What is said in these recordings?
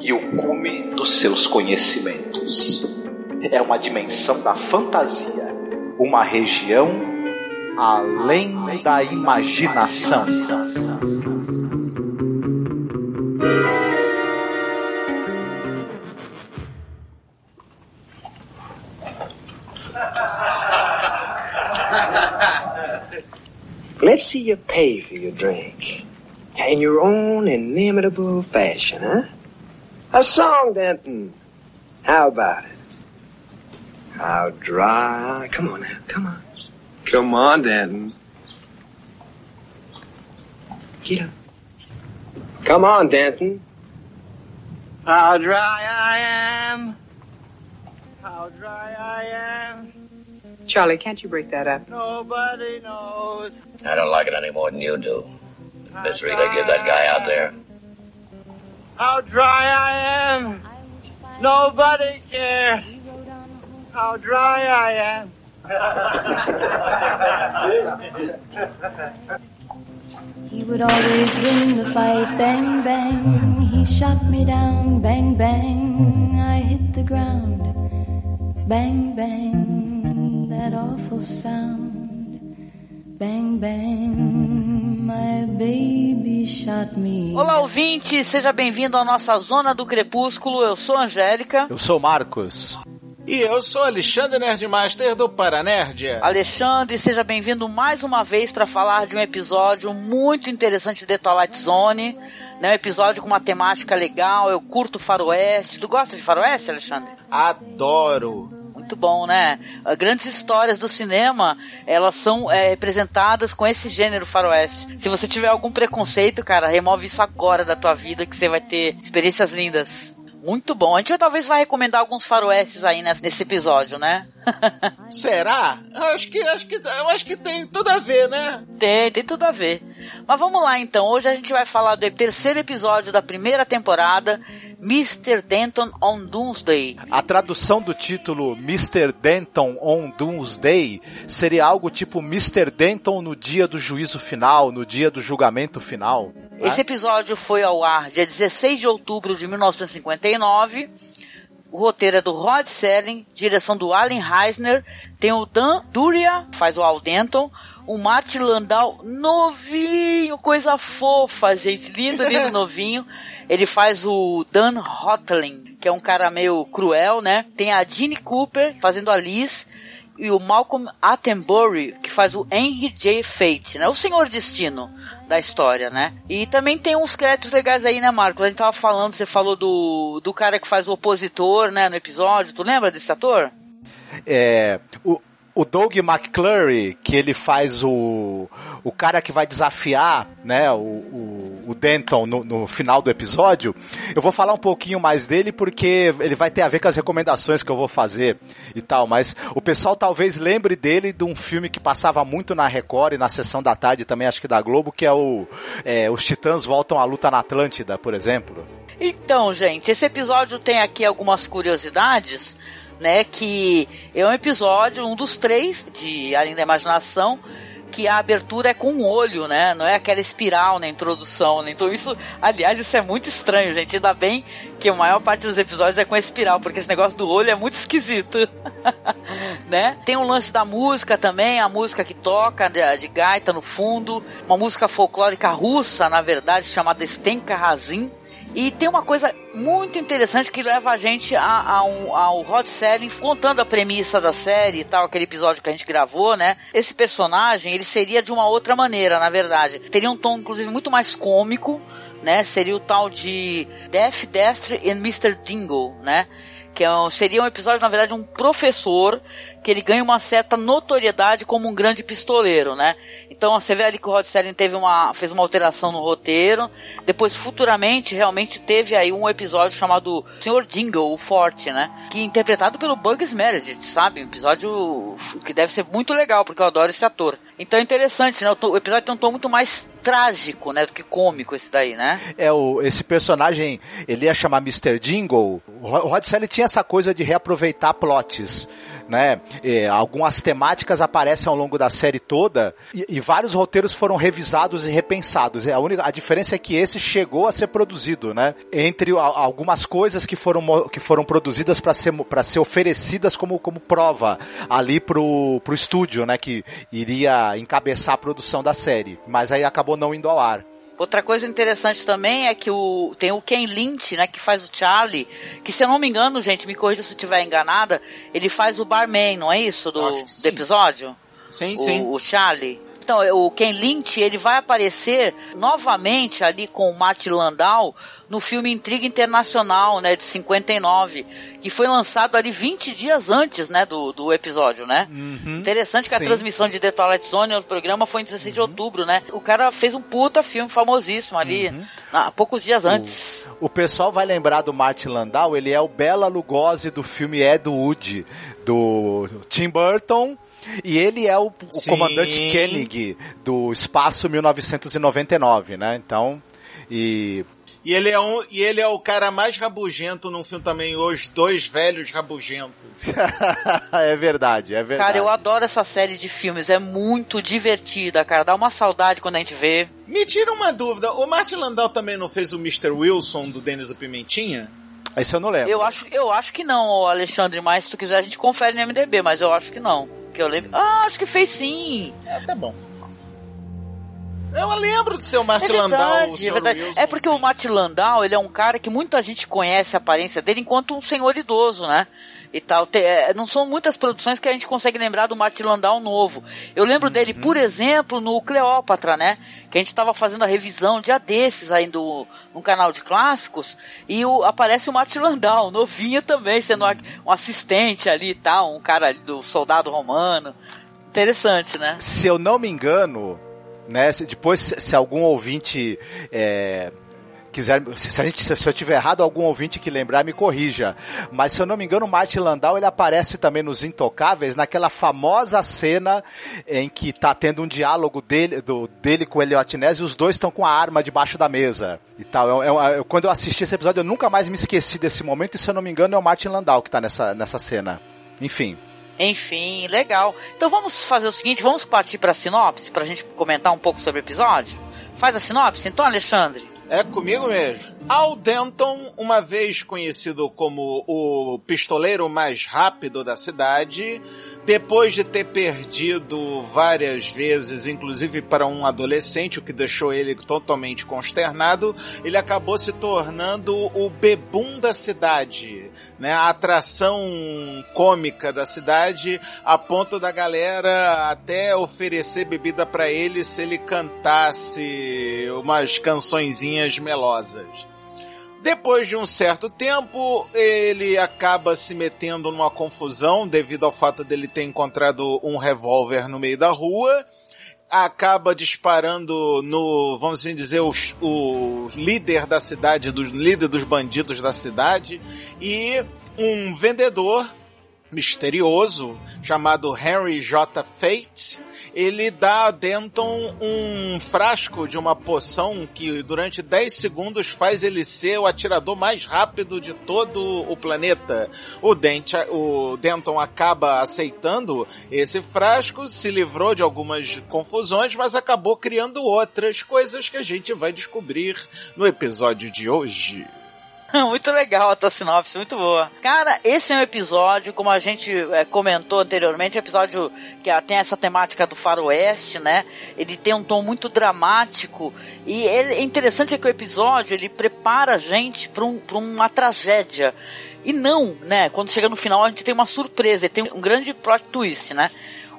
e o cume dos seus conhecimentos. É uma dimensão da fantasia, uma região além da imaginação. Let's see you pay for your drink. In your own inimitable fashion, huh? A song, Denton. Hmm. How about it? How dry. Come on now, come on. Come on, Denton. Get up. Come on, Denton. How dry I am. How dry I am. Charlie, can't you break that up? Nobody knows. I don't like it any more than you do. The misery they give that guy out there. How dry I am. Nobody cares. How dry I am. He would always win the fight, bang, bang. He shot me down, bang, bang. I hit the ground, bang, bang. That awful sound, bang, bang. My baby shot me. Olá, ouvinte, seja bem-vindo à nossa Zona do Crepúsculo. Eu sou a Angélica. Eu sou Marcos. E eu sou Alexandre Nerdmaster do Paranerd. Alexandre, seja bem-vindo mais uma vez para falar de um episódio muito interessante de The Twilight Zone. Né, um episódio com uma temática legal, eu curto faroeste. Tu gosta de faroeste, Alexandre? Adoro! Muito bom, né? Grandes histórias do cinema, elas são é, representadas com esse gênero faroeste. Se você tiver algum preconceito, cara, remove isso agora da tua vida que você vai ter experiências lindas. Muito bom. A gente talvez vai recomendar alguns faroestes aí nesse episódio, né? Será? Eu acho que, acho que, eu acho que tem tudo a ver, né? Tem, tem tudo a ver. Mas vamos lá então. Hoje a gente vai falar do terceiro episódio da primeira temporada, Mr. Denton on Doomsday. A tradução do título Mr. Denton on Doomsday seria algo tipo Mr. Denton no dia do juízo final, no dia do julgamento final. Esse episódio foi ao ar dia 16 de outubro de 1959. O roteiro é do Rod Serling, direção do Allen Heisner, tem o Dan Duria, faz o Al Denton, o Martin Landau, novinho, coisa fofa, gente, lindo, lindo, novinho. Ele faz o Dan Hotling, que é um cara meio cruel, né? Tem a Jeanne Cooper fazendo a Liz e o Malcolm Attenborough, que faz o Henry J. Fate, né? O Senhor Destino da história, né? E também tem uns créditos legais aí, né, Marcos? A gente tava falando, você falou do, do cara que faz o opositor, né, no episódio. Tu lembra desse ator? É. O, o Doug McClurry, que ele faz o, o cara que vai desafiar, né, o, o, o Denton no, no, final do episódio, eu vou falar um pouquinho mais dele porque ele vai ter a ver com as recomendações que eu vou fazer e tal, mas o pessoal talvez lembre dele de um filme que passava muito na Record e na sessão da tarde também, acho que da Globo, que é o é, Os Titãs Voltam à Luta na Atlântida, por exemplo. Então, gente, esse episódio tem aqui algumas curiosidades né? Que é um episódio, um dos três de Além da Imaginação, que a abertura é com um olho, né? Não é aquela espiral na introdução, né? Então isso, aliás, isso é muito estranho, gente. Ainda bem que a maior parte dos episódios é com a espiral, porque esse negócio do olho é muito esquisito, né? Tem um lance da música também, a música que toca de, de gaita no fundo, uma música folclórica russa, na verdade, chamada Stenka Razin, e tem uma coisa muito interessante que leva a gente a, a um, ao Rod Serling contando a premissa da série e tal, aquele episódio que a gente gravou, né? Esse personagem, ele seria de uma outra maneira, na verdade. Teria um tom, inclusive, muito mais cômico, né? Seria o tal de Death, Destry and Mr. Dingle, né? Que é um, seria um episódio, na verdade, um professor que ele ganha uma certa notoriedade como um grande pistoleiro, né? Então você vê ali que o Rod Serling teve uma, fez uma alteração no roteiro, depois futuramente realmente teve aí um episódio chamado Senhor Jingle, o Forte, né? Que é interpretado pelo Bugs Meredith, sabe? Um episódio que deve ser muito legal, porque eu adoro esse ator. Então é interessante, né? O episódio tem um tom muito mais trágico, né? Do que cômico esse daí, né? É, o, esse personagem, ele ia chamar Mr. Jingle. O Rod Serling tinha essa coisa de reaproveitar plots né? E, algumas temáticas aparecem ao longo da série toda e, e, vários roteiros foram revisados e repensados. A, única, a diferença é que esse chegou a ser produzido, né? Entre a, algumas coisas que foram, que foram produzidas para ser, pra ser oferecidas como, como prova ali pro, pro estúdio, né? Que iria encabeçar a produção da série. Mas aí acabou não indo ao ar. Outra coisa interessante também é que o, tem o Ken Lynch, né, que faz o Charlie, que se eu não me engano, gente, me corrija se eu estiver enganada, ele faz o barman, não é isso, do, do episódio? Sim, o, sim. O Charlie. Então, o Ken Lynch, ele vai aparecer novamente ali com o Martin Landau no filme Intriga Internacional, né, de 59, que foi lançado ali 20 dias antes, né, do, do episódio, né? Uhum, Interessante que sim. a transmissão de The Twilight Zone, o programa foi em 16 de outubro, né? O cara fez um puta filme famosíssimo ali, há poucos dias antes. O pessoal vai lembrar do Martin Landau, ele é o Bela Lugosi do filme Ed Wood, do Tim Burton, e ele é o, o comandante Koenig do Espaço 1999, né? Então, e E ele é um, e ele é o cara mais rabugento num filme também, Os Dois Velhos Rabugentos. é verdade, é verdade. Cara, eu adoro essa série de filmes, é muito divertida, cara. Dá uma saudade quando a gente vê. Me tira uma dúvida, o Martin Landau também não fez o Mr. Wilson do Denis o Pimentinha? Isso eu não lembro. Eu acho, eu acho que não, Alexandre, mas se tu quiser a gente confere no MDB, mas eu acho que não. Que eu lembro. Ah, acho que fez sim. É, tá bom. Eu lembro de ser o Martin é Landau. verdade, o é verdade. Wilson, É porque sim. o Martin Landau, ele é um cara que muita gente conhece a aparência dele enquanto um senhor idoso, né? E tal. Te- é, não são muitas produções que a gente consegue lembrar do Martin Landau novo. Eu lembro dele, Uhum. por exemplo, no Cleópatra, né? Que a gente estava fazendo a revisão dia desses aí do, no canal de clássicos. E o, aparece o Martin Landau, novinho também, sendo a- um assistente ali e tal, um cara do soldado romano. Interessante, né? se eu não me engano, né, depois se, algum ouvinte é, quiser, se, a gente, se eu tiver errado, algum ouvinte que lembrar me corrija. Mas se eu não me engano, o Martin Landau ele aparece também nos Intocáveis naquela famosa cena em que tá tendo um diálogo dele, do, dele com o Elliot Ness e os dois estão com a arma debaixo da mesa e tal. É- é- é- quando eu assisti esse episódio, eu nunca mais me esqueci desse momento e se eu não me engano é o Martin Landau que tá nessa, nessa cena. Enfim. Enfim, legal. Então vamos fazer o seguinte, vamos partir para a sinopse, para a gente comentar um pouco sobre o episódio? Faz a sinopse, então, Alexandre? É comigo mesmo. Al Denton, uma vez conhecido como o pistoleiro mais rápido da cidade, depois de ter perdido várias vezes, inclusive para um adolescente, o que deixou ele totalmente consternado, ele acabou se tornando o bebum da cidade, né? A atração cômica da cidade, a ponto da galera até oferecer bebida para ele se ele cantasse umas cançõezinhas melosas. Depois de um certo tempo, ele acaba se metendo numa confusão devido ao fato dele ter encontrado um revólver no meio da rua. Acaba disparando no, vamos assim dizer, o, o líder da cidade, do líder dos bandidos da cidade, e um vendedor misterioso chamado Henry J. Fate, ele dá a Denton um frasco de uma poção que durante 10 segundos faz ele ser o atirador mais rápido de todo o planeta. O, o Denton acaba aceitando esse frasco, se livrou de algumas confusões, mas acabou criando outras coisas que a gente vai descobrir no episódio de hoje. muito legal a tua sinopse, muito boa. Cara, esse é um episódio, como a gente é, comentou anteriormente, é episódio que ah, tem essa temática do faroeste, né? Ele tem um tom muito dramático e ele, é interessante é que o episódio ele prepara a gente para um, uma tragédia. E não, né? Quando chega no final a gente tem uma surpresa, tem um grande plot twist, né?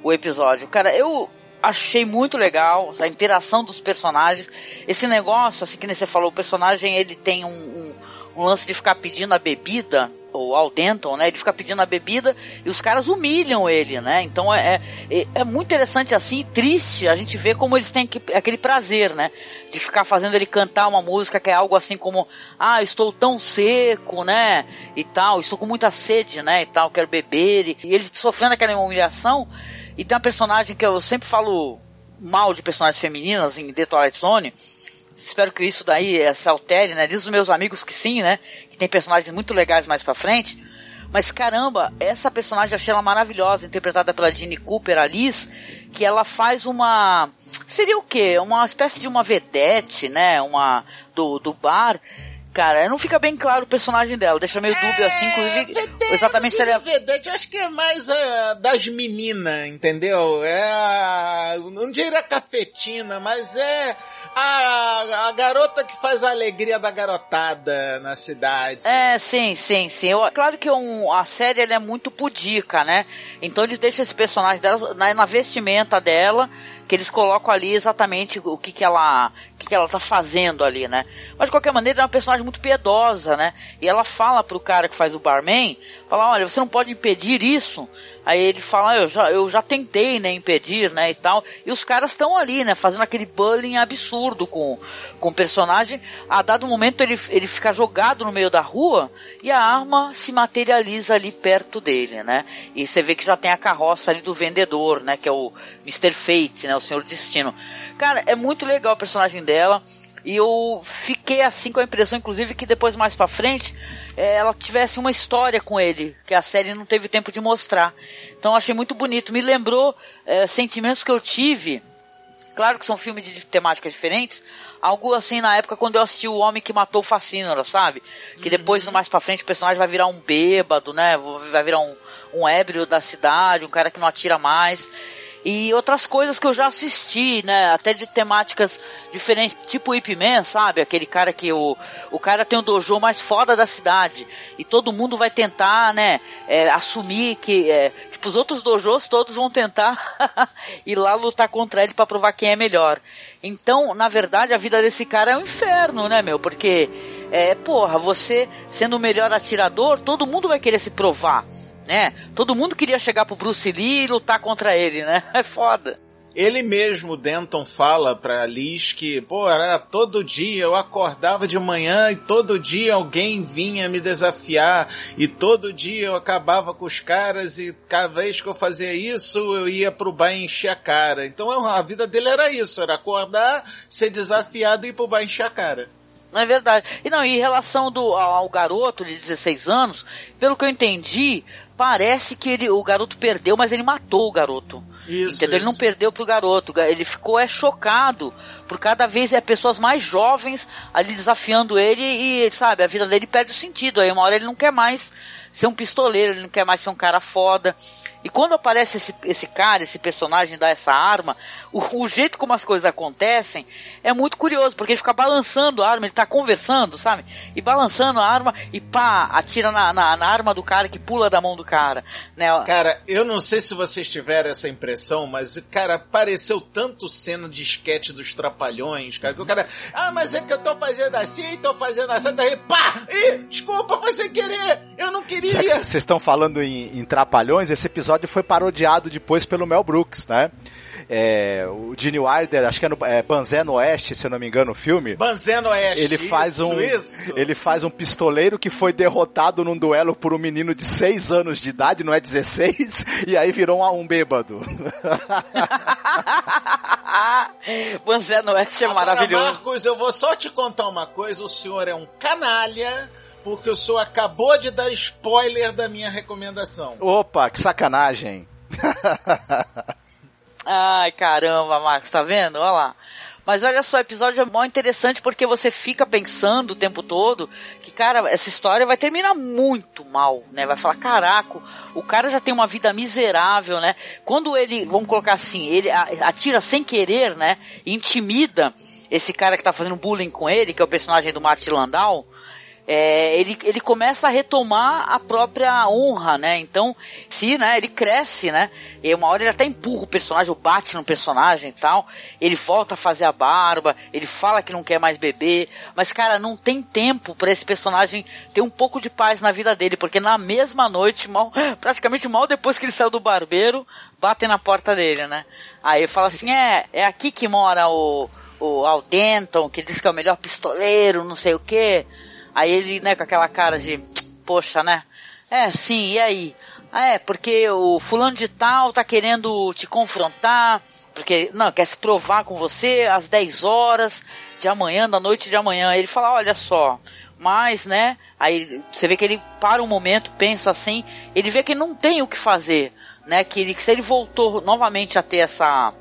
O episódio. Cara, eu achei muito legal a interação dos personagens. Esse negócio, assim que você falou, o personagem ele tem um, um, um lance de ficar pedindo a bebida, o Al Denton, né? Ele fica pedindo a bebida e os caras humilham ele, né? Então é, é, é muito interessante assim, triste a gente ver como eles têm que, aquele prazer, né? De ficar fazendo ele cantar uma música que é algo assim como ah, estou tão seco, né? E tal, estou com muita sede, né? E tal, quero beber. E, e ele sofrendo aquela humilhação. E tem uma personagem que eu sempre falo mal de personagens femininas em The Twilight Zone. Espero que isso daí se altere, né? Diz os meus amigos que sim, né? Que tem personagens muito legais mais pra frente. Mas caramba, essa personagem eu achei ela maravilhosa, interpretada pela Jeanne Cooper, a Liz, que ela faz uma. Seria o quê? Uma espécie de uma vedete, né? Uma. Do, do bar cara. Não fica bem claro o personagem dela, deixa meio dúbio assim, inclusive. Vedete, exatamente se ele é. Vedete, acho que é mais uh, das meninas, entendeu? É a. Não diria cafetina, mas é a, a garota que faz a alegria da garotada na cidade. É, sim, sim, sim. Eu, claro que um, a série é muito pudica, né? Então eles deixam esse personagem dela na, na vestimenta dela que eles colocam ali exatamente o que, que ela que, ela tá fazendo ali, né? Mas de qualquer maneira é uma personagem muito piedosa, né? E ela fala pro cara que faz o barman, fala, olha, você não pode impedir isso. Aí ele fala, ah, eu já, eu já tentei, né, impedir, né, e tal. E os caras estão ali, né, fazendo aquele bullying absurdo com, com o personagem. A dado momento ele, ele fica jogado no meio da rua e a arma se materializa ali perto dele, né. E você vê que já tem a carroça ali do vendedor, né, que é o Mr. Fate, né, o Senhor Destino. Cara, é muito legal o personagem dela. E eu fiquei assim com a impressão, inclusive, que depois mais para frente é, ela tivesse uma história com ele, que a série não teve tempo de mostrar. Então achei muito bonito. Me lembrou é, sentimentos que eu tive. Claro que são filmes de temáticas diferentes. Algo assim na época quando eu assisti O Homem que Matou o Facínora, sabe? Que depois, uhum. mais pra frente, o personagem vai virar um bêbado, né? Vai virar um, um ébrio da cidade, um cara que não atira mais e outras coisas que eu já assisti, né? Até de temáticas diferentes, tipo Ip Man, sabe? Aquele cara que o, o cara tem o dojo mais foda da cidade e todo mundo vai tentar, né? É, assumir que, é, tipo, os outros dojos todos vão tentar ir lá lutar contra ele para provar quem é melhor. Então, na verdade, a vida desse cara é um inferno, né, meu? Porque, é, porra, você sendo o melhor atirador, todo mundo vai querer se provar né? Todo mundo queria chegar pro Bruce Lee e lutar contra ele, né? É foda. Ele mesmo, Denton, fala pra Liz que, pô, era todo dia, eu acordava de manhã e todo dia alguém vinha me desafiar e todo dia eu acabava com os caras e cada vez que eu fazia isso eu ia pro bar e encher a cara. Então a vida dele era isso, era acordar, ser desafiado e ir pro bar e encher a cara. Não é verdade. E não, em relação do, ao, ao garoto de 16 anos, pelo que eu entendi, parece que ele, o garoto perdeu, mas ele matou o garoto. Isso, entendeu? Isso. Ele não perdeu pro garoto. Ele ficou é chocado por cada vez é pessoas mais jovens ali desafiando ele e, sabe, a vida dele perde o sentido. Aí uma hora ele não quer mais ser um pistoleiro, ele não quer mais ser um cara foda. E quando aparece esse, esse cara, esse personagem dá essa arma, o, o, jeito como as coisas acontecem é muito curioso, porque ele fica balançando a arma, ele tá conversando, sabe? E balançando a arma e pá, atira na, na, na, arma do cara que pula da mão do cara, né? Cara, eu não sei se vocês tiveram essa impressão, mas, cara, pareceu tanto cena de esquete dos trapalhões, cara, que o cara, ah, mas é que eu tô fazendo assim, tô fazendo assim, daí, pá! Ih, desculpa, foi sem querer, eu não queria! É vocês estão falando em, em trapalhões, esse episódio foi parodiado depois pelo Mel Brooks, né? É, o Gene Wilder, acho que é, no, é Banzé no Oeste, se eu não me engano, o filme. Banzé no Oeste. Ele faz isso, um, isso. ele faz um pistoleiro que foi derrotado num duelo por um menino de 6 anos de idade, não é 16, e aí virou um, um bêbado. Banzé no Oeste é Agora, maravilhoso. Marcos, eu vou só te contar uma coisa, o senhor é um canalha, porque o senhor acabou de dar spoiler da minha recomendação. Opa, que sacanagem. Ai, caramba, Marcos, tá vendo? Olha lá. Mas olha só, o episódio é mó interessante porque você fica pensando o tempo todo que, cara, essa história vai terminar muito mal, né? Vai falar, caraca, o cara já tem uma vida miserável, né? Quando ele, vamos colocar assim, ele atira sem querer, né? Intimida esse cara que tá fazendo bullying com ele, que é o personagem do Martin Landau é, ele, ele começa a retomar a própria honra, né? Então, se, né, ele cresce, né? E uma hora ele até empurra o personagem, ou bate no personagem e tal. Ele volta a fazer a barba, ele fala que não quer mais beber, mas cara, não tem tempo para esse personagem ter um pouco de paz na vida dele, porque na mesma noite, mal, praticamente mal depois que ele saiu do barbeiro, batem na porta dele, né? Aí fala assim: "É, é aqui que mora o o Al Denton, que diz que é o melhor pistoleiro, não sei o quê. Aí ele, né, com aquela cara de, poxa, né? É, sim, e aí? Ah, é, porque o fulano de tal tá querendo te confrontar, porque, não, quer se provar com você às 10 horas de amanhã, da noite de amanhã. Ele fala, olha só, mas, né, aí você vê que ele para um momento, pensa assim, ele vê que não tem o que fazer, né, que, ele, que se ele voltou novamente a ter essa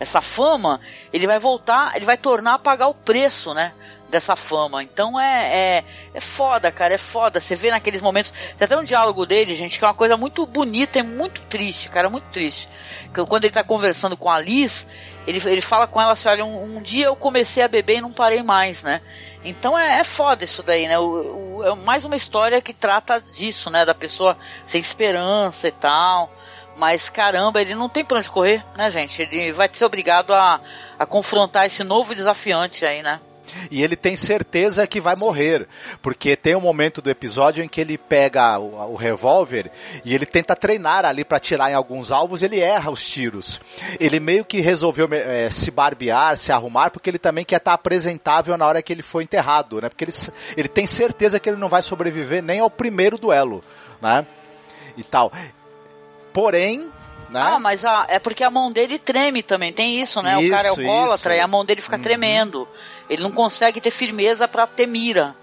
essa fama, ele vai voltar, ele vai tornar a pagar o preço, né? Dessa fama. Então é, é, é foda, cara, é foda. Você vê naqueles momentos. Tem até um diálogo dele, gente, que é uma coisa muito bonita e muito triste, cara, muito triste. Quando ele tá conversando com a Liz, ele, ele fala com ela assim: olha, um, um dia eu comecei a beber e não parei mais, né? Então é, é foda isso daí, né? O, o, é mais uma história que trata disso, né? Da pessoa sem esperança e tal. Mas caramba, ele não tem pra onde correr, né, gente? Ele vai ser obrigado a, a confrontar esse novo desafiante aí, né? E ele tem certeza que vai morrer, porque tem um momento do episódio em que ele pega o, o revólver e ele tenta treinar ali para tirar em alguns alvos, ele erra os tiros. Ele meio que resolveu é, se barbear, se arrumar, porque ele também quer estar apresentável na hora que ele for enterrado, né? Porque ele, ele tem certeza que ele não vai sobreviver nem ao primeiro duelo, né? E tal. Porém, né? Ah, mas a, é porque a mão dele treme também, tem isso, né? Isso, o cara é alcoólatra e a mão dele fica uhum. tremendo. Ele não consegue ter firmeza para ter mira.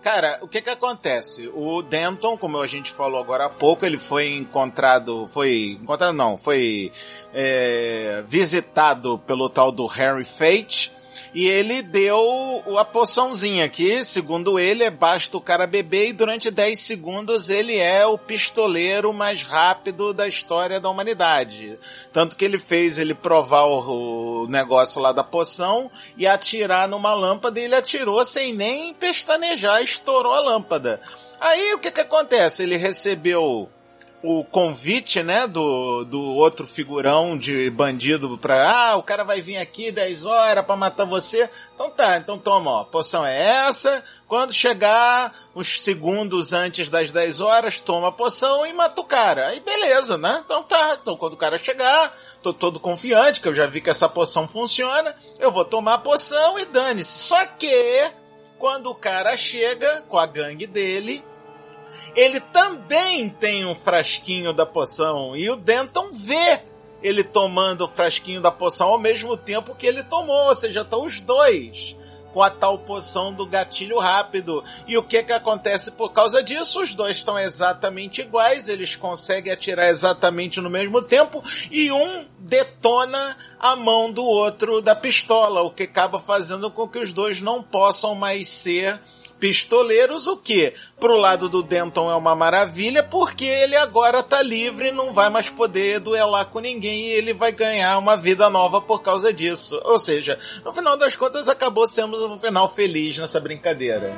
Cara, o que que acontece? O Denton, como a gente falou agora há pouco, ele foi encontrado, foi, encontrado não, foi é, visitado pelo tal do Harry Fate, e ele deu a poçãozinha que, segundo ele, é basta o cara beber e durante 10 segundos ele é o pistoleiro mais rápido da história da humanidade. Tanto que ele fez ele provar o, negócio lá da poção e atirar numa lâmpada e ele atirou sem nem pestanejar, estourou a lâmpada. Aí o que que acontece? Ele recebeu o convite, né, do, do outro figurão de bandido pra, ah, o cara vai vir aqui 10 horas para matar você. Então tá, então toma, ó, a poção é essa. Quando chegar uns segundos antes das 10 horas, toma a poção e mata o cara. Aí beleza, né? Então tá, então quando o cara chegar, tô todo confiante que eu já vi que essa poção funciona, eu vou tomar a poção e dane-se. Só que quando o cara chega com a gangue dele, ele também tem um frasquinho da poção e o Denton vê ele tomando o frasquinho da poção ao mesmo tempo que ele tomou, ou seja, estão os dois com a tal poção do gatilho rápido. E o que que acontece por causa disso? Os dois estão exatamente iguais, eles conseguem atirar exatamente no mesmo tempo e um detona a mão do outro da pistola, o que acaba fazendo com que os dois não possam mais ser pistoleiros, o que pro lado do Denton é uma maravilha, porque ele agora tá livre, não vai mais poder duelar com ninguém e ele vai ganhar uma vida nova por causa disso. Ou seja, no final das contas acabou sendo um final feliz nessa brincadeira.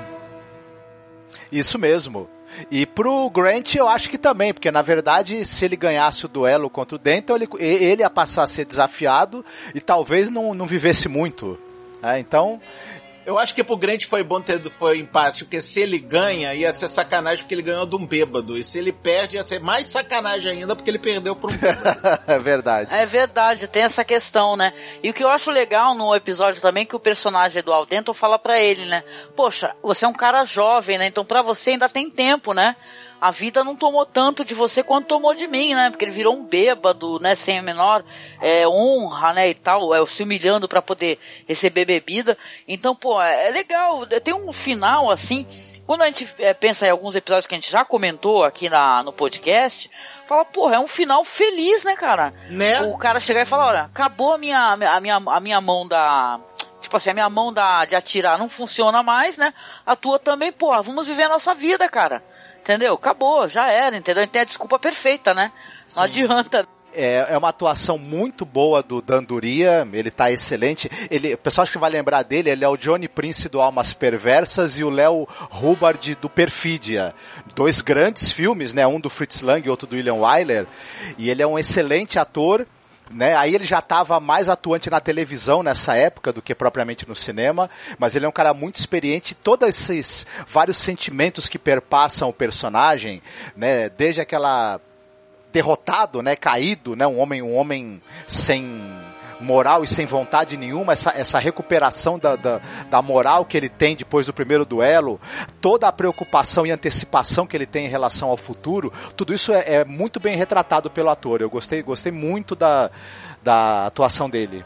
Isso mesmo. E pro Grant eu acho que também, porque na verdade se ele ganhasse o duelo contra o Denton, ele, ele ia passar a ser desafiado e talvez não, não vivesse muito. É, então eu acho que pro Grant foi bom ter foi empate, porque se ele ganha, ia ser sacanagem porque ele ganhou de um bêbado. E se ele perde, ia ser mais sacanagem ainda porque ele perdeu por um bêbado. é verdade. É verdade, tem essa questão, né? E o que eu acho legal no episódio também que o personagem do Aldento fala para ele, né? Poxa, você é um cara jovem, né? Então para você ainda tem tempo, né? A vida não tomou tanto de você quanto tomou de mim, né? Porque ele virou um bêbado, né? Sem a menor é, honra, né? E tal, é, se humilhando para poder receber bebida. Então, pô, é, é legal. Tem um final assim. Quando a gente é, pensa em alguns episódios que a gente já comentou aqui na, no podcast, fala, porra, é um final feliz, né, cara? Né? O cara chegar e falar, olha, acabou a minha, a minha, a minha mão da tipo assim, a minha mão da, de atirar não funciona mais, né? A tua também, porra, vamos viver a nossa vida, cara. Entendeu? Acabou, já era, entendeu? Tem a desculpa perfeita, né? Não Sim. adianta. É, é uma atuação muito boa do Danduria, ele tá excelente. Ele, o pessoal acho que vai lembrar dele, ele é o Johnny Prince do Almas Perversas e o Léo Hubbard do Perfídia. Dois grandes filmes, né? Um do Fritz Lang e outro do William Wyler. E ele é um excelente ator. Né? Aí ele já estava mais atuante na televisão nessa época do que propriamente no cinema, mas ele é um cara muito experiente. Todos esses vários sentimentos que perpassam o personagem, né? Desde aquela derrotado, né, caído, né, um homem, um homem sem moral e sem vontade nenhuma, essa, essa recuperação da, da, da, moral que ele tem depois do primeiro duelo, toda a preocupação e antecipação que ele tem em relação ao futuro, tudo isso é, é muito bem retratado pelo ator. Eu gostei, gostei muito da, da atuação dele.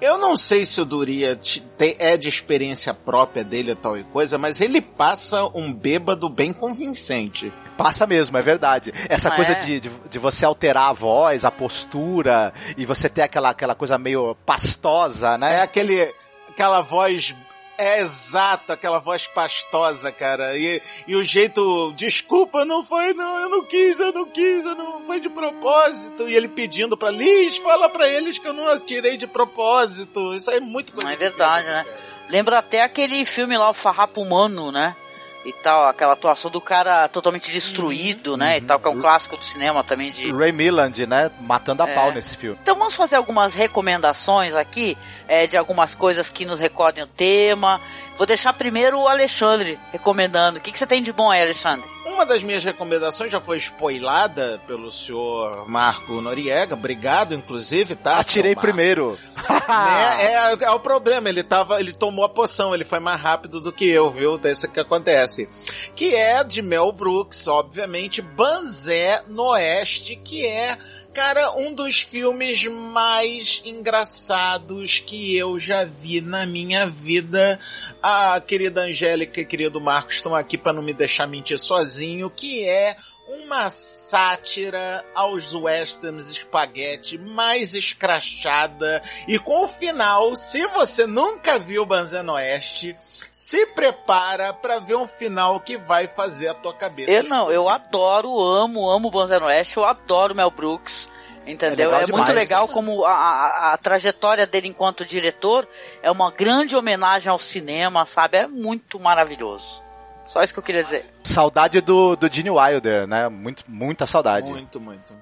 Eu não sei se o Duria é de experiência própria dele tal e coisa, mas ele passa um bêbado bem convincente. Passa mesmo, é verdade. Essa ah, coisa é? de, de, de, você alterar a voz, a postura, e você ter aquela, aquela coisa meio pastosa, né? É aquele, aquela voz é exato, aquela voz pastosa, cara. E, e o jeito, desculpa, não foi, não, eu não quis, eu não quis, eu não foi de propósito. E ele pedindo pra Liz, fala pra eles que eu não atirei de propósito. Isso aí é muito coisa. É verdade, né? Lembra até aquele filme lá, o Farrapo Humano, né? E tal, aquela atuação do cara totalmente destruído, né, uhum. e tal, que é um clássico do cinema também de... Ray Milland, né, matando a é. pau nesse filme. Então vamos fazer algumas recomendações aqui, é, de algumas coisas que nos recordem o tema, Vou deixar primeiro o Alexandre recomendando. O que, que você tem de bom aí, Alexandre? Uma das minhas recomendações já foi spoilada pelo senhor Marco Noriega. Obrigado, inclusive, tá? Atirei primeiro. né? é, é, o problema. Ele tava, ele tomou a poção. Ele foi mais rápido do que eu, viu? Desse que acontece. Que é de Mel Brooks, obviamente. Banzé no Oeste, que é Cara, um dos filmes mais engraçados que eu já vi na minha vida. A querida Angélica e querido Marcos estão aqui para não me deixar mentir sozinho, que é uma sátira aos westerns espaguete mais escrachada e com o final, se você nunca viu Banzé Oeste, se prepara para ver um final que vai fazer a tua cabeça. Eu não, eu adoro, amo, amo Banzé Oeste, eu adoro Mel Brooks. Entendeu? É, é muito legal como a, a, a, trajetória dele enquanto diretor é uma grande homenagem ao cinema, sabe? É muito maravilhoso. Só isso que eu queria dizer. Saudade do, do Gene Wilder, né? Muito, muita saudade. Muito, muito.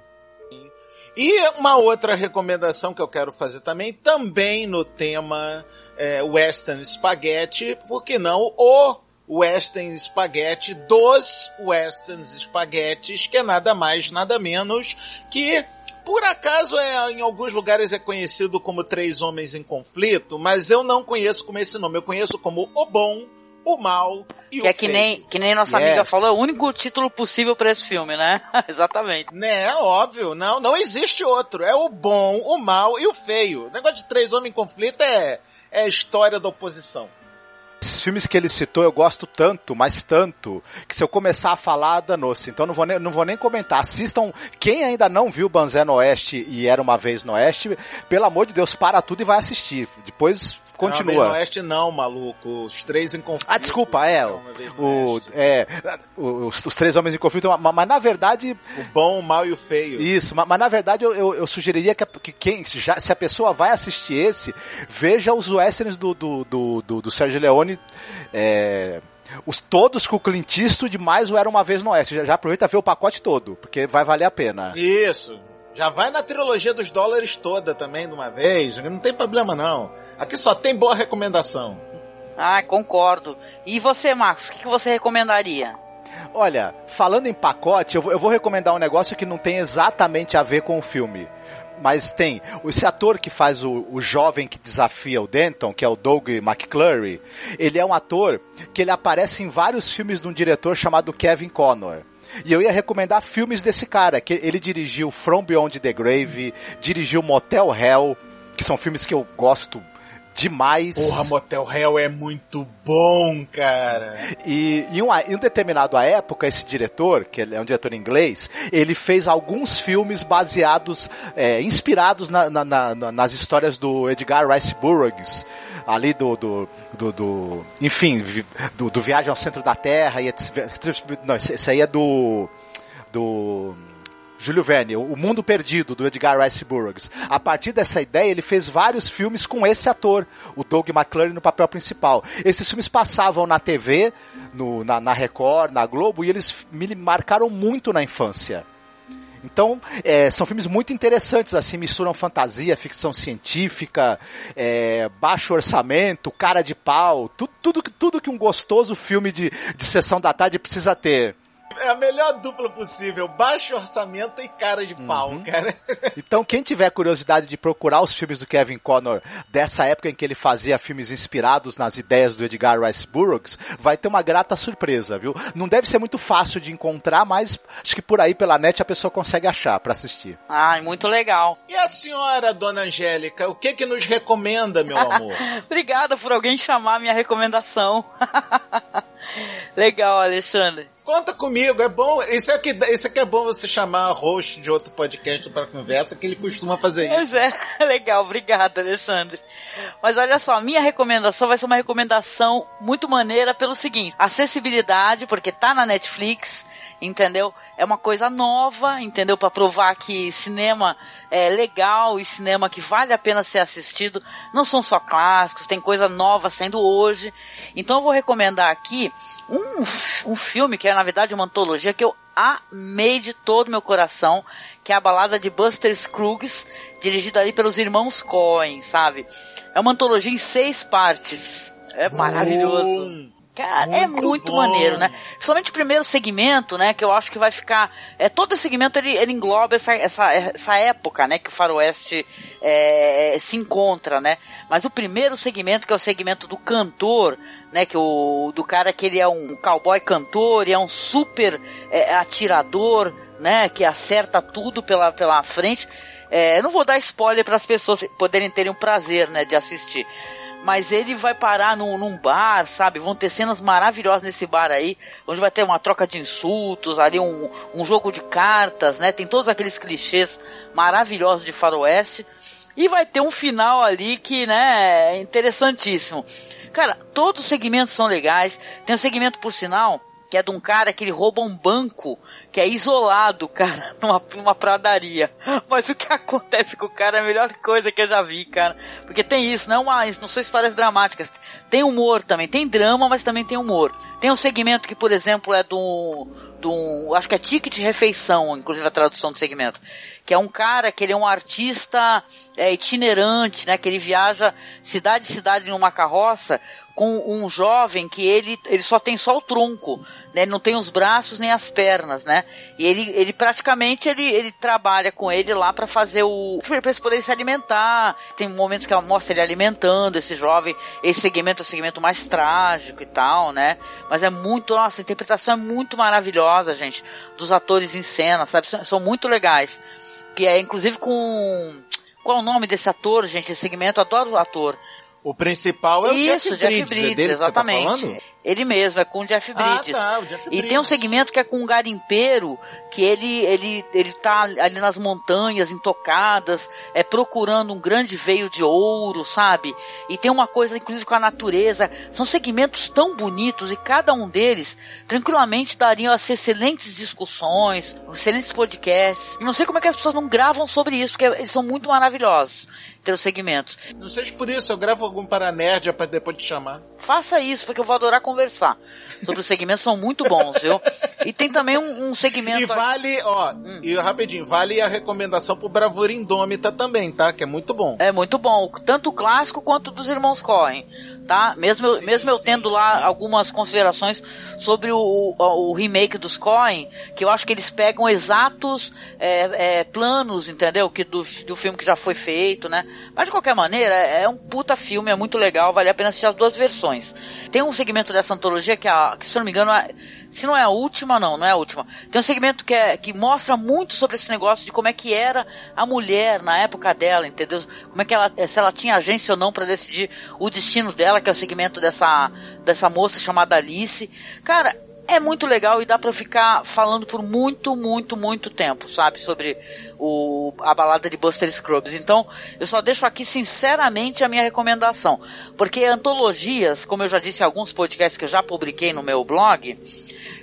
E uma outra recomendação que eu quero fazer também, também no tema é, Western Spaghetti, por que não o Western Spaghetti dos Western Spaghettis, que é nada mais, nada menos que por acaso é em alguns lugares é conhecido como Três Homens em Conflito, mas eu não conheço como esse nome. Eu conheço como O Bom, o mal e que o é que nem que nem nossa yes. amiga falou, é o único título possível para esse filme, né? Exatamente. Né, óbvio, não, não existe outro. É o bom, o mal e o feio. O negócio de três homens em conflito é é a história da oposição. Esses filmes que ele citou eu gosto tanto, mas tanto, que se eu começar a falar, danou-se. Então não vou, nem, não vou nem comentar. Assistam, quem ainda não viu Banzé no Oeste e Era Uma Vez no Oeste, pelo amor de Deus, para tudo e vai assistir. Depois Continua. Não, Oeste não, maluco. Os três em conflito. Ah, desculpa, é. O, é os, os, três homens em conflito, mas, mas, na verdade. O bom, o mal e o feio. Isso, mas, mas na verdade eu, eu, eu, sugeriria que, que quem, já, se a pessoa vai assistir esse, veja os westerns do, do, do, do, do Sérgio Leone. É, os todos com o Clint Eastwood mais o Era Uma Vez no Oeste. Já, já aproveita ver o pacote todo, porque vai valer a pena. Isso. Já vai na trilogia dos dólares toda também de uma vez, não tem problema não. Aqui só tem boa recomendação. Ah, concordo. E você, Marcos, o que você recomendaria? Olha, falando em pacote, eu vou, eu vou recomendar um negócio que não tem exatamente a ver com o filme mas tem. Esse ator que faz o, o, jovem que desafia o Denton, que é o Doug McClurry, ele é um ator que ele aparece em vários filmes de um diretor chamado Kevin Connor. E eu ia recomendar filmes desse cara, que ele dirigiu From Beyond the Grave, dirigiu Motel Hell, que são filmes que eu gosto demais. Porra, Motel Hell é muito bom, cara. E em uma, em um determinado época, esse diretor, que é um diretor inglês, ele fez alguns filmes baseados, é, inspirados na, na, na, nas histórias do Edgar Rice Burroughs, ali do, do, do, do enfim, do, do, Viagem ao Centro da Terra, e etc. Não, esse aí é do, do, Júlio Verne, O Mundo Perdido, do Edgar Rice Burroughs. A partir dessa ideia, ele fez vários filmes com esse ator, o Doug McClure, no papel principal. Esses filmes passavam na TV, no, na, na Record, na Globo, e eles me marcaram muito na infância. Então, é, são filmes muito interessantes, assim, misturam fantasia, ficção científica, é, baixo orçamento, cara de pau, tudo, tudo, tudo que um gostoso filme de, de sessão da tarde precisa ter. É a melhor dupla possível, baixo orçamento e cara de pau, Uhum. cara. Então, quem tiver curiosidade de procurar os filmes do Kevin Connor dessa época em que ele fazia filmes inspirados nas ideias do Edgar Rice Burroughs, vai ter uma grata surpresa, viu? Não deve ser muito fácil de encontrar, mas acho que por aí pela net a pessoa consegue achar pra assistir. Ai, muito legal. E a senhora, dona Angélica, o que que nos recomenda, meu amor? Obrigada por alguém chamar minha recomendação. legal, Alexandre. Conta comigo, é bom. Isso é que, isso é que é bom você chamar host de outro podcast para conversa, que ele costuma fazer isso. Pois é, legal, obrigada, Alexandre. Mas olha só, a minha recomendação vai ser uma recomendação muito maneira pelo seguinte: acessibilidade, porque tá na Netflix, entendeu? É uma coisa nova, entendeu? Para provar que cinema é legal e cinema que vale a pena ser assistido. Não são só clássicos, tem coisa nova saindo hoje. Então eu vou recomendar aqui um, um filme que é na verdade uma antologia que eu amei de todo meu coração, que é a balada de Buster Scruggs, dirigida ali pelos irmãos Coen, sabe? É uma antologia em seis partes. É maravilhoso. Cara, é Muito muito bom. maneiro, né? Somente o primeiro segmento, né? Que eu acho que vai ficar. É, todo esse segmento ele, ele engloba essa, essa, essa época, né? Que o Faroeste é, se encontra, né? Mas o primeiro segmento, que é o segmento do cantor, né? Que o do cara que ele é um cowboy cantor e é um super é, atirador, né? Que acerta tudo pela, pela frente. É, eu não vou dar spoiler para as pessoas poderem terem o prazer, né? De assistir mas ele vai parar num, num bar, sabe? Vão ter cenas maravilhosas nesse bar aí, onde vai ter uma troca de insultos, ali um, um jogo de cartas, né? Tem todos aqueles clichês maravilhosos de faroeste. E vai ter um final ali que, né, é interessantíssimo. Cara, todos os segmentos são legais. Tem um segmento, por sinal, que é de um cara que ele rouba um banco que é isolado, cara, numa, numa pradaria. Mas o que acontece com o cara é a melhor coisa que eu já vi, cara. Porque tem isso, não, é uma, não são histórias dramáticas. Tem humor também, tem drama, mas também tem humor. Tem um segmento que, por exemplo, é do. do acho que é ticket refeição, inclusive a tradução do segmento. Que é um cara que ele é um artista é, itinerante, né? Que ele viaja cidade em cidade numa carroça com um jovem que ele, ele só tem só o tronco, né? Ele não tem os braços nem as pernas, né? E ele, ele praticamente ele, ele trabalha com ele lá para fazer o para eles poderem se alimentar. Tem momentos que ela mostra ele alimentando esse jovem. Esse segmento é o segmento mais trágico e tal, né? Mas é muito, nossa, a interpretação é muito maravilhosa, gente, dos atores em cena, sabe? São, são muito legais. Que é inclusive com qual é o nome desse ator, gente? Esse segmento, eu adoro o ator. O principal é o Isso, Jeff Bridges, é dele que exatamente. você tá falando? Ele mesmo, é com o Jeff Ah, Bridges. tá, o Jeff E tem um Bridges. segmento que é com um garimpeiro, que ele, ele, ele tá ali nas montanhas intocadas, é procurando um grande veio de ouro, sabe? E tem uma coisa, inclusive, com a natureza. São segmentos tão bonitos e cada um deles tranquilamente dariam as excelentes discussões, excelentes podcasts. E não sei como é que as pessoas não gravam sobre isso, porque eles são muito maravilhosos. Ter os segmentos. Não seja por isso, eu gravo algum para nerd pra depois te chamar. Faça isso, porque eu vou adorar conversar. Sobre os segmentos, são muito bons, viu? E tem também um, um segmento. E vale, ó, Hum. e rapidinho, vale a recomendação pro Bravura Indômita também, tá? Que é muito bom. É muito bom, tanto o clássico quanto dos irmãos Coen, tá? Mesmo eu, mesmo eu tendo lá algumas considerações sobre o, o, o remake dos Coen, que eu acho que eles pegam exatos é, é, planos, entendeu? Que do, do filme que já foi feito, né? Mas de qualquer maneira, é um puta filme, é muito legal, vale a pena assistir as duas versões. Tem um segmento dessa antologia que, a, que se eu não me engano, é- se não é a última, não, não é a última. Tem um segmento que, é, que mostra muito sobre esse negócio de como é que era a mulher na época dela, entendeu? Como é que ela, se ela tinha agência ou não para decidir o destino dela, que é o segmento dessa, dessa moça chamada Alice. Cara, é muito legal e dá pra ficar falando por muito, muito, muito tempo, sabe? Sobre o, a balada de Buster Scruggs. Então, eu só deixo aqui sinceramente a minha recomendação. Porque antologias, como eu já disse em alguns podcasts que eu já publiquei no meu blog,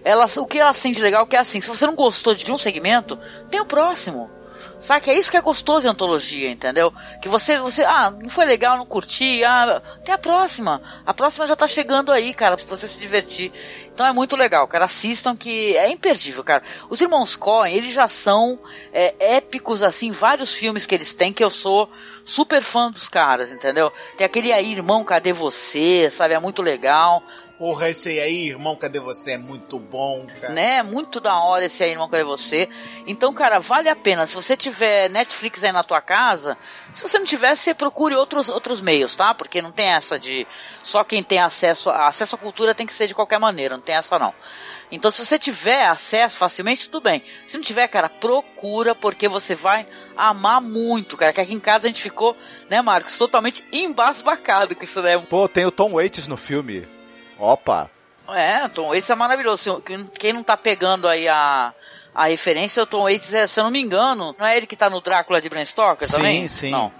ela, o que ela sente legal é que é assim, se você não gostou de um segmento, tem o próximo. Sabe? É isso que é gostoso em antologia, entendeu? Que você, você, ah, não foi legal, não curti, ah, tem a próxima. A próxima já tá chegando aí, cara, pra você se divertir. Então é muito legal, cara. Assistam que é imperdível, cara. Os irmãos Coen, eles já são é, épicos, assim, vários filmes que eles têm que eu sou super fã dos caras, entendeu? Tem aquele aí, irmão, cadê você? Sabe? É muito legal. Porra, esse aí, irmão, cadê você? É muito bom, cara. Né? Muito da hora esse aí, irmão, cadê você? Então, cara, vale a pena. Se você tiver Netflix aí na tua casa, se você não tiver, você procure outros, outros meios, tá? Porque não tem essa de só quem tem acesso, acesso à cultura tem que ser de qualquer maneira, não tem essa não. Então, se você tiver acesso facilmente, tudo bem. Se não tiver, cara, procura, porque você vai amar muito, cara. Que aqui em casa a gente ficou, né, Marcos, totalmente embasbacado com isso, né? Pô, tem o Tom Waits no filme. Opa! É, Tom Waits é maravilhoso. Quem não tá pegando aí a, a referência, o Tom Waits, é, se eu não me engano, não é ele que tá no Drácula de Bram Stoker também? Sim, sim. Não.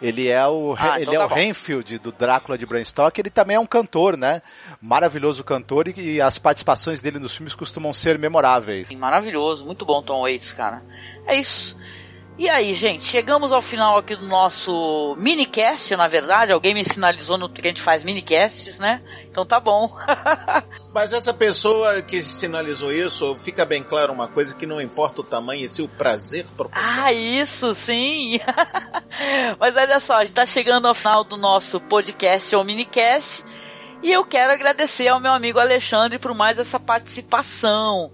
Ele é o, Ah, ele então é tá o bom. Renfield do Drácula de Bram Stoker. Ele também é um cantor, né? Maravilhoso cantor e, e as participações dele nos filmes costumam ser memoráveis. Sim, maravilhoso, muito bom Tom Waits, cara. É isso. E aí, gente, chegamos ao final aqui do nosso minicast, na verdade. Alguém me sinalizou no que a gente faz minicasts, né? Então tá bom. Mas essa pessoa que sinalizou isso, fica bem claro uma coisa que não importa o tamanho, e sim o prazer proporcionado. ah, isso, sim. Mas olha só, a gente tá chegando ao final do nosso podcast ou minicast. E eu quero agradecer ao meu amigo Alexandre por mais essa participação.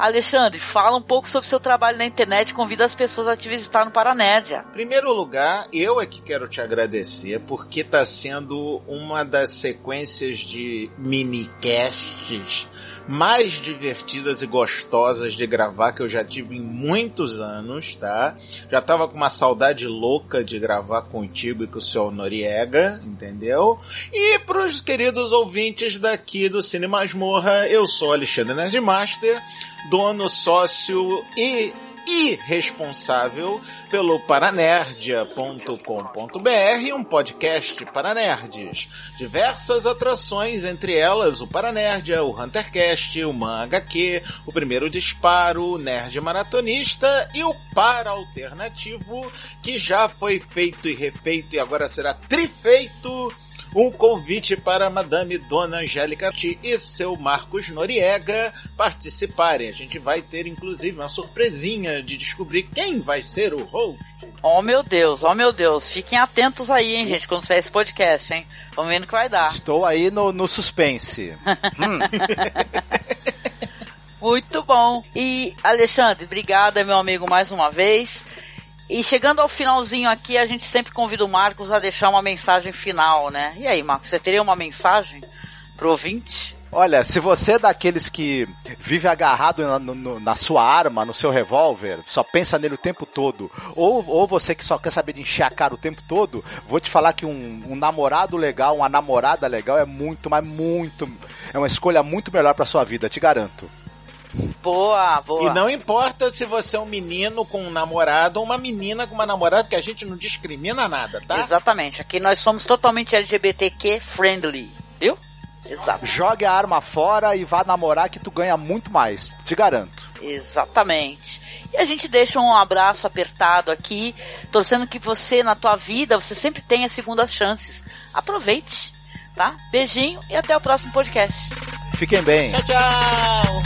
Alexandre, fala um pouco sobre seu trabalho na internet e convida as pessoas a te visitar no Paranerdia. Em primeiro lugar, eu é que quero te agradecer porque está sendo uma das sequências de minicasts mais divertidas e gostosas de gravar que eu já tive em muitos anos, tá? Já tava com uma saudade louca de gravar contigo e com o seu Noriega, entendeu? E pros queridos ouvintes daqui do Cine Masmorra, eu sou Alexandre Nerdmaster, dono, sócio e e responsável pelo paranerdia.com.br, um podcast para nerds. Diversas atrações, entre elas o Paranerdia, o Huntercast, o Man HQ, o Primeiro Disparo, o Nerd Maratonista e o Para Alternativo, que já foi feito e refeito e agora será trifeito um convite para Madame Dona Angélica e seu Marcos Noriega participarem. A gente vai ter, inclusive, uma surpresinha de descobrir quem vai ser o host. Oh meu Deus, oh meu Deus. Fiquem atentos aí, hein, gente, quando sair esse podcast, hein? Vamos ver no que vai dar. Estou aí no, no suspense. Muito bom. E, Alexandre, obrigada, meu amigo, mais uma vez. E chegando ao finalzinho aqui, a gente sempre convida o Marcos a deixar uma mensagem final, né? E aí, Marcos, você teria uma mensagem pro ouvinte? Olha, se você é daqueles que vive agarrado na, no- na sua arma, no seu revólver, só pensa nele o tempo todo, ou, ou você que só quer saber de encher a cara o tempo todo, vou te falar que um, um namorado legal, uma namorada legal é muito, mas muito, é uma escolha muito melhor pra sua vida, te garanto. Boa, boa. E não importa se você é um menino com um namorado ou uma menina com uma namorada, que a gente não discrimina nada, tá? Exatamente. Aqui nós somos totalmente LGBTQ friendly, viu? Exato. Jogue a arma fora e vá namorar que tu ganha muito mais, te garanto. Exatamente. E a gente deixa um abraço apertado aqui, torcendo que você na tua vida, você sempre tenha segundas chances. Aproveite, tá? Beijinho e até o próximo podcast. Fiquem bem. Tchau, tchau!